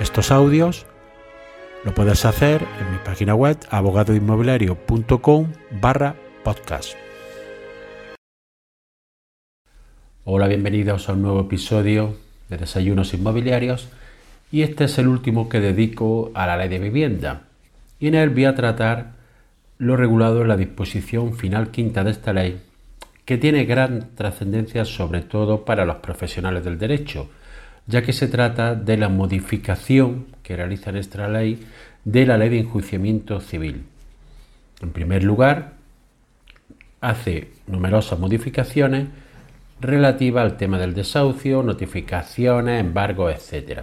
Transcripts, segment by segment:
estos audios, lo puedes hacer en mi página web abogadoinmobiliario.com barra podcast. Hola, bienvenidos a un nuevo episodio de Desayunos Inmobiliarios y este es el último que dedico a la ley de vivienda y en él voy a tratar lo regulado en la disposición final quinta de esta ley que tiene gran trascendencia sobre todo para los profesionales del derecho, ya que se trata de la modificación que realiza nuestra ley de la ley de enjuiciamiento civil. En primer lugar, hace numerosas modificaciones relativas al tema del desahucio, notificaciones, embargos, etc.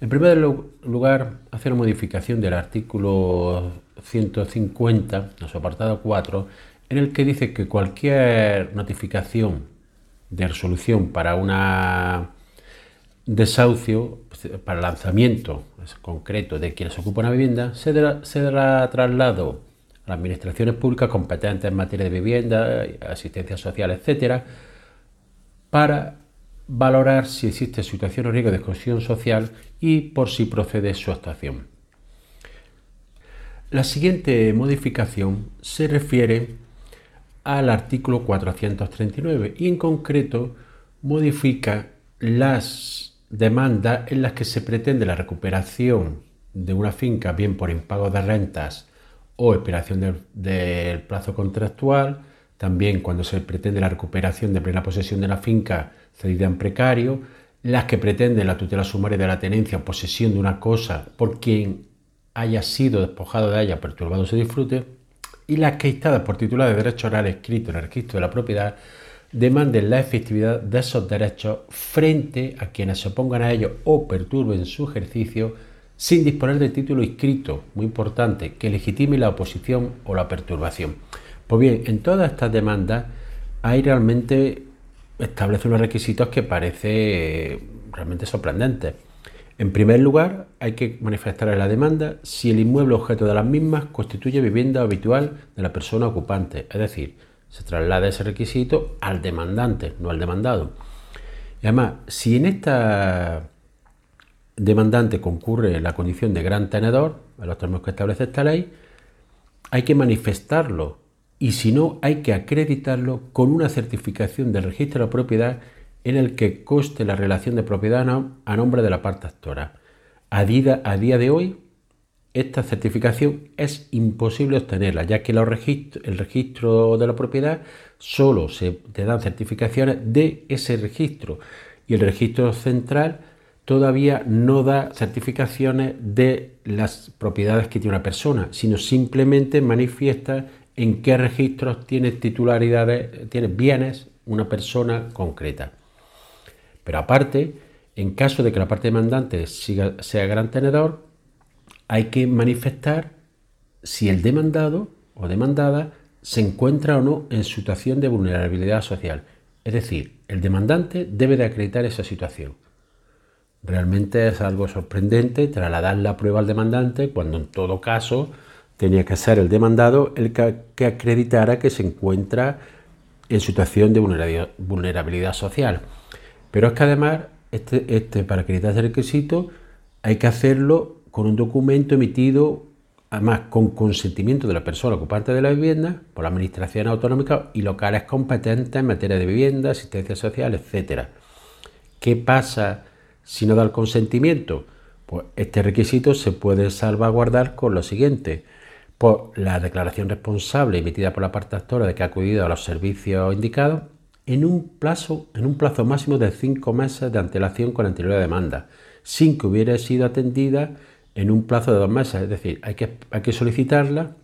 En primer lugar, hace una modificación del artículo 150, en su apartado 4, en el que dice que cualquier notificación de resolución para un desahucio, para el lanzamiento concreto de quienes ocupan una vivienda, se dará, traslado a las administraciones públicas competentes en materia de vivienda, asistencia social, etcétera, para valorar si existe situación o riesgo de exclusión social y por si procede su actuación. La siguiente modificación se refiere al artículo 439 y en concreto modifica las demandas en las que se pretende la recuperación de una finca bien por impago de rentas o expiración del, plazo contractual, también cuando se pretende la recuperación de plena posesión de la finca cedida en precario, las que pretenden la tutela sumaria de la tenencia o posesión de una cosa por quien haya sido despojado de ella, perturbado su disfrute, y las que instadas por titular de derecho oral escrito en el registro de la propiedad demanden la efectividad de esos derechos frente a quienes se opongan a ellos o perturben su ejercicio sin disponer de título inscrito, muy importante, que legitime la oposición o la perturbación. Pues bien, en todas estas demandas hay realmente establece unos requisitos que parece realmente sorprendentes. En primer lugar, hay que manifestar en la demanda si el inmueble objeto de las mismas constituye vivienda habitual de la persona ocupante, es decir, se traslada ese requisito al demandante, no al demandado. Y además, si en esta demandante concurre la condición de gran tenedor, a los términos que establece esta ley, hay que manifestarlo y si no, hay que acreditarlo con una certificación del registro de propiedad en el que coste la relación de propiedad a nombre de la parte actora. A día, a día de hoy, esta certificación es imposible obtenerla, ya que el registro de la propiedad solo se te dan certificaciones de ese registro y el registro central todavía no da certificaciones de las propiedades que tiene una persona, sino simplemente manifiesta en qué registros tiene titularidades, tiene bienes una persona concreta. Pero aparte, en caso de que la parte demandante sea gran tenedor, hay que manifestar si el demandado o demandada se encuentra o no en situación de vulnerabilidad social. Es decir, el demandante debe de acreditar esa situación. Realmente es algo sorprendente trasladar la prueba al demandante cuando en todo caso tenía que ser el demandado el que, acreditara que se encuentra en situación de vulnerabilidad social. Pero es que además, este, este, para acreditar ese requisito, hay que hacerlo con un documento emitido, además con consentimiento de la persona ocupante de la vivienda, por la administración autonómica y locales competentes en materia de vivienda, asistencia social, etc. ¿Qué pasa si no da el consentimiento? Pues este requisito se puede salvaguardar con lo siguiente. Por la declaración responsable emitida por la parte actora de que ha acudido a los servicios indicados en un plazo, en un plazo máximo de cinco meses de antelación con anterioridad demanda, sin que hubiera sido atendida en un plazo de dos meses. Es decir, hay que, hay que solicitarla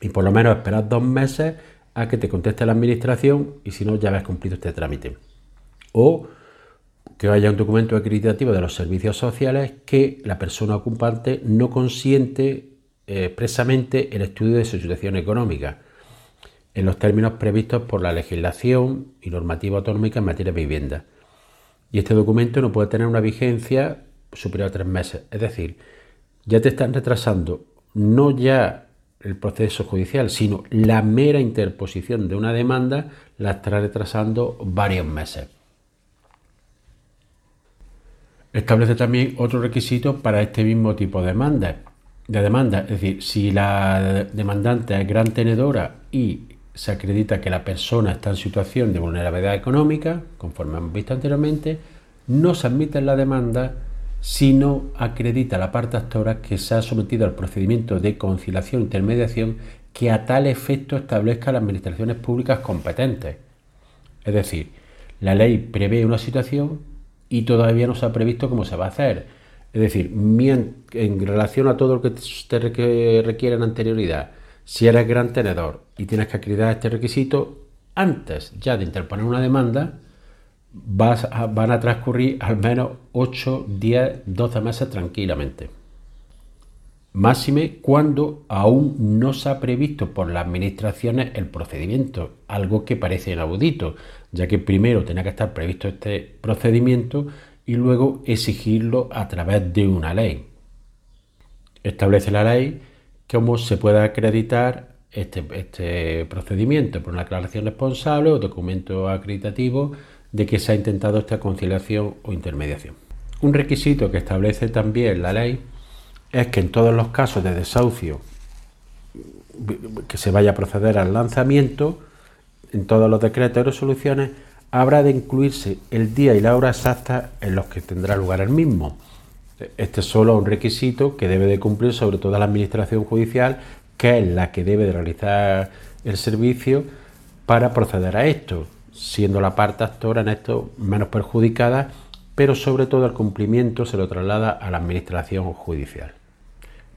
y por lo menos esperar dos meses a que te conteste la administración y si no ya habéis cumplido este trámite. O que haya un documento acreditativo de los servicios sociales que la persona ocupante no consiente eh, expresamente el estudio de su situación económica en los términos previstos por la legislación y normativa autonómica en materia de vivienda. Y este documento no puede tener una vigencia superior a tres meses. Es decir, ya te están retrasando no ya el proceso judicial, sino la mera interposición de una demanda la estará retrasando varios meses. Establece también otro requisito para este mismo tipo de demanda. De demanda, es decir, si la demandante es gran tenedora y se acredita que la persona está en situación de vulnerabilidad económica, conforme hemos visto anteriormente, no se admite en la demanda si no acredita la parte actora que se ha sometido al procedimiento de conciliación e intermediación que a tal efecto establezca las administraciones públicas competentes. Es decir, la ley prevé una situación y todavía no se ha previsto cómo se va a hacer. Es decir, en relación a todo lo que te requiere en anterioridad, si eres gran tenedor y tienes que acreditar este requisito, antes ya de interponer una demanda, van a transcurrir al menos 8, 10, 12 meses tranquilamente. Máxime cuando aún no se ha previsto por las administraciones el procedimiento, algo que parece inaudito, ya que primero tenía que estar previsto este procedimiento y luego exigirlo a través de una ley. Establece la ley cómo se puede acreditar este, este procedimiento por una aclaración responsable o documento acreditativo de que se ha intentado esta conciliación o intermediación. Un requisito que establece también la ley es que en todos los casos de desahucio que se vaya a proceder al lanzamiento, en todos los decretos y resoluciones, habrá de incluirse el día y la hora exacta en los que tendrá lugar el mismo. Este es solo un requisito que debe de cumplir sobre todo la administración judicial, que es la que debe de realizar el servicio para proceder a esto siendo la parte actora en esto menos perjudicada, pero sobre todo el cumplimiento se lo traslada a la Administración Judicial.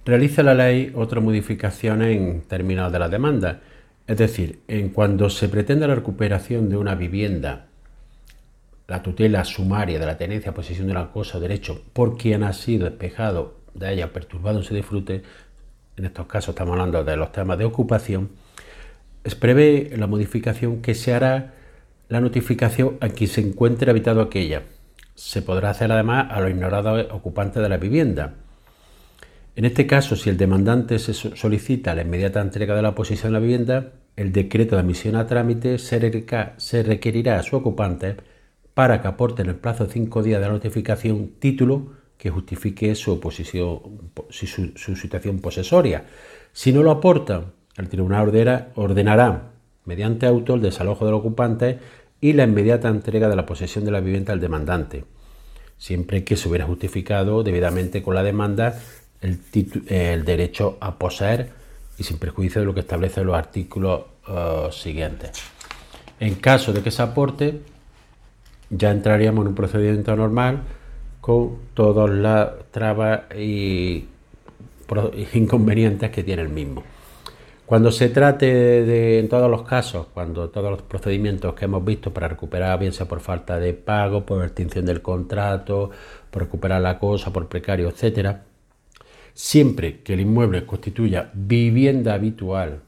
Realiza la ley otra modificación en términos de la demanda, es decir, en cuando se pretende la recuperación de una vivienda, la tutela sumaria de la tenencia, posesión de la cosa o derecho por quien ha sido despejado de ella, perturbado en su disfrute, en estos casos estamos hablando de los temas de ocupación, prevé la modificación que se hará la notificación a quien se encuentre habitado aquella. Se podrá hacer además a los ignorados ocupantes de la vivienda. En este caso, si el demandante solicita la inmediata entrega de la posición de la vivienda, el decreto de admisión a trámite se requerirá a su ocupante para que aporte en el plazo de cinco días de la notificación título que justifique su, situación posesoria. Si no lo aporta, el tribunal ordenará mediante auto el desalojo del ocupante y la inmediata entrega de la posesión de la vivienda al demandante, siempre que se hubiera justificado debidamente con la demanda el, derecho a poseer y sin perjuicio de lo que establecen los artículos uh, siguientes. En caso de que se aporte, ya entraríamos en un procedimiento normal con todas las trabas y inconvenientes que tiene el mismo. Cuando se trate de, en todos los casos, cuando todos los procedimientos que hemos visto para recuperar, bien sea por falta de pago, por extinción del contrato, por recuperar la cosa, por precario, etcétera, siempre que el inmueble constituya vivienda habitual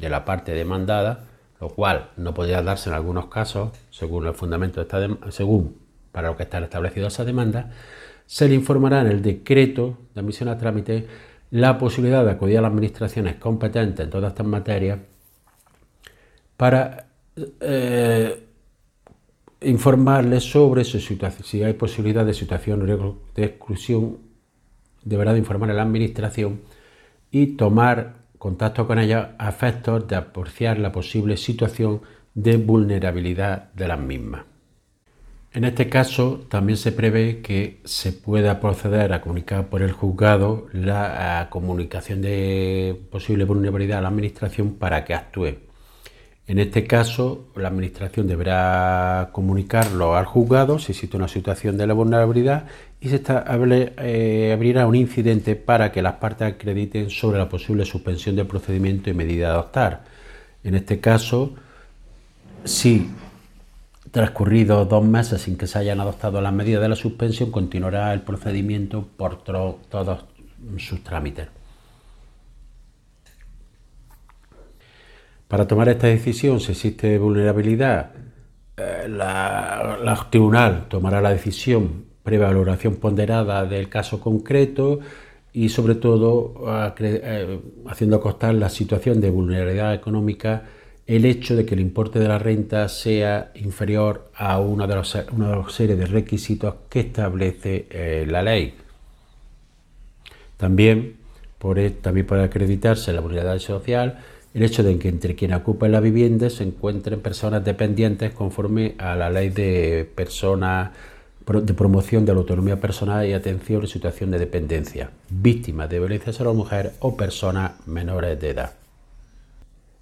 de la parte demandada, lo cual no podría darse en algunos casos, según el fundamento de esta según para lo que está establecido esa demanda, se le informará en el decreto de admisión a trámite la posibilidad de acudir a las administraciones competentes en todas estas materias para eh, informarles sobre su situación. Si hay posibilidad de situación de exclusión, deberá de informar a la administración y tomar contacto con ella a efectos de apreciar la posible situación de vulnerabilidad de las mismas. En este caso, también se prevé que se pueda proceder a comunicar por el juzgado la comunicación de posible vulnerabilidad a la Administración para que actúe. En este caso, la Administración deberá comunicarlo al juzgado si existe una situación de la vulnerabilidad y se eh, abrirá un incidente para que las partes acrediten sobre la posible suspensión del procedimiento y medida a adoptar. En este caso, si transcurridos dos meses sin que se hayan adoptado las medidas de la suspensión, continuará el procedimiento por todos sus trámites. Para tomar esta decisión, si existe vulnerabilidad, eh, la, tribunal tomará la decisión previa valoración ponderada del caso concreto y sobre todo eh, haciendo constar la situación de vulnerabilidad económica el hecho de que el importe de la renta sea inferior a una de los, una de series de requisitos que establece eh, la ley. También, por, e, también puede acreditarse la vulnerabilidad social el hecho de que entre quienes ocupan la vivienda se encuentren personas dependientes conforme a la ley de personas de promoción de la autonomía personal y atención en situación de dependencia, víctimas de violencia sobre la mujer o personas menores de edad.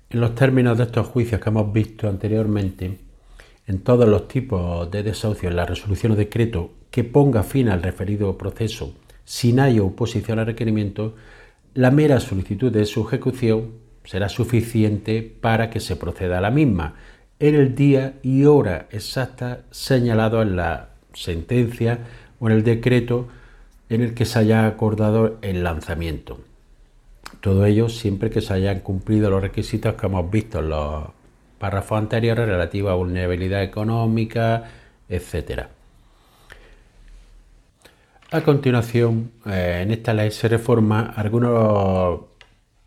En los términos de estos juicios que hemos visto anteriormente, en todos los tipos de desahucio, en la resolución o decreto que ponga fin al referido proceso, sin haya oposición al requerimiento, la mera solicitud de su ejecución será suficiente para que se proceda a la misma en el día y hora exacta señalado en la sentencia o en el decreto en el que se haya acordado el lanzamiento. Todo ello siempre que se hayan cumplido los requisitos que hemos visto en los párrafos anteriores relativos a vulnerabilidad económica, etc. A continuación, eh, en esta ley se reforma algunos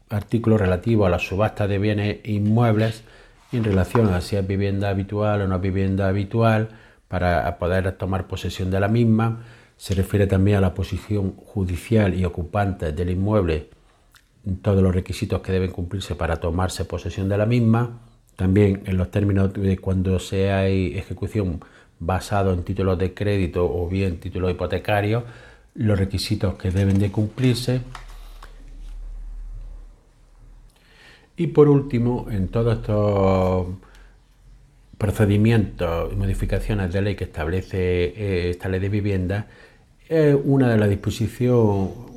artículos relativos a la subasta de bienes inmuebles en relación a si es vivienda habitual o no vivienda habitual para poder tomar posesión de la misma. Se refiere también a la posición judicial y ocupante del inmueble, todos los requisitos que deben cumplirse para tomarse posesión de la misma. También en los términos de cuando sea ejecución basado en títulos de crédito o bien títulos hipotecarios, los requisitos que deben de cumplirse Y por último, en todos estos procedimientos y modificaciones de ley que establece eh, esta ley de vivienda, una de las disposiciones eh,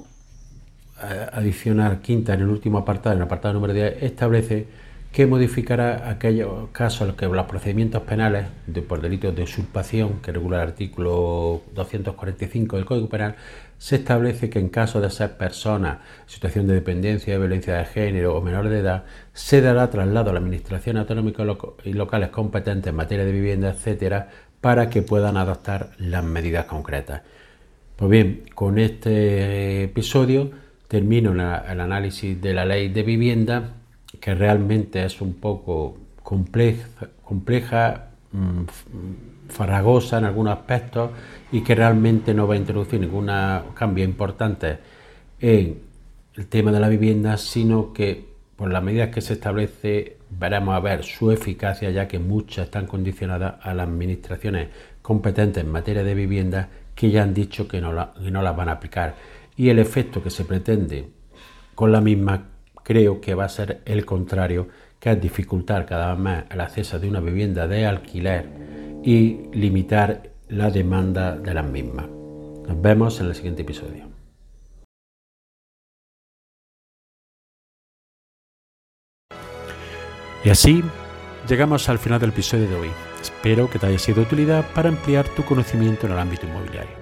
adicional quinta en el último apartado, en el apartado número 10, establece que modificará aquellos casos en los que los procedimientos penales por delitos de usurpación que regula el artículo 245 del Código Penal se establece que en caso de ser personas en situación de dependencia, de violencia de género o menor de edad, se dará traslado a la Administración Autonómica y locales competentes en materia de vivienda, etcétera, para que puedan adoptar las medidas concretas. Pues bien, con este episodio termino el análisis de la ley de vivienda, que realmente es un poco compleja, compleja mm, farragosa en algunos aspectos y que realmente no va a introducir ningún cambio importante en el tema de la vivienda, sino que por las medidas que se establece veremos a ver su eficacia, ya que muchas están condicionadas a las administraciones competentes en materia de vivienda que ya han dicho que no, que no las van a aplicar. Y el efecto que se pretende con la misma creo que va a ser el contrario, que es dificultar cada vez más el acceso de una vivienda de alquiler y limitar la demanda de las mismas. Nos vemos en el siguiente episodio. Y así llegamos al final del episodio de hoy. Espero que te haya sido de utilidad para ampliar tu conocimiento en el ámbito inmobiliario.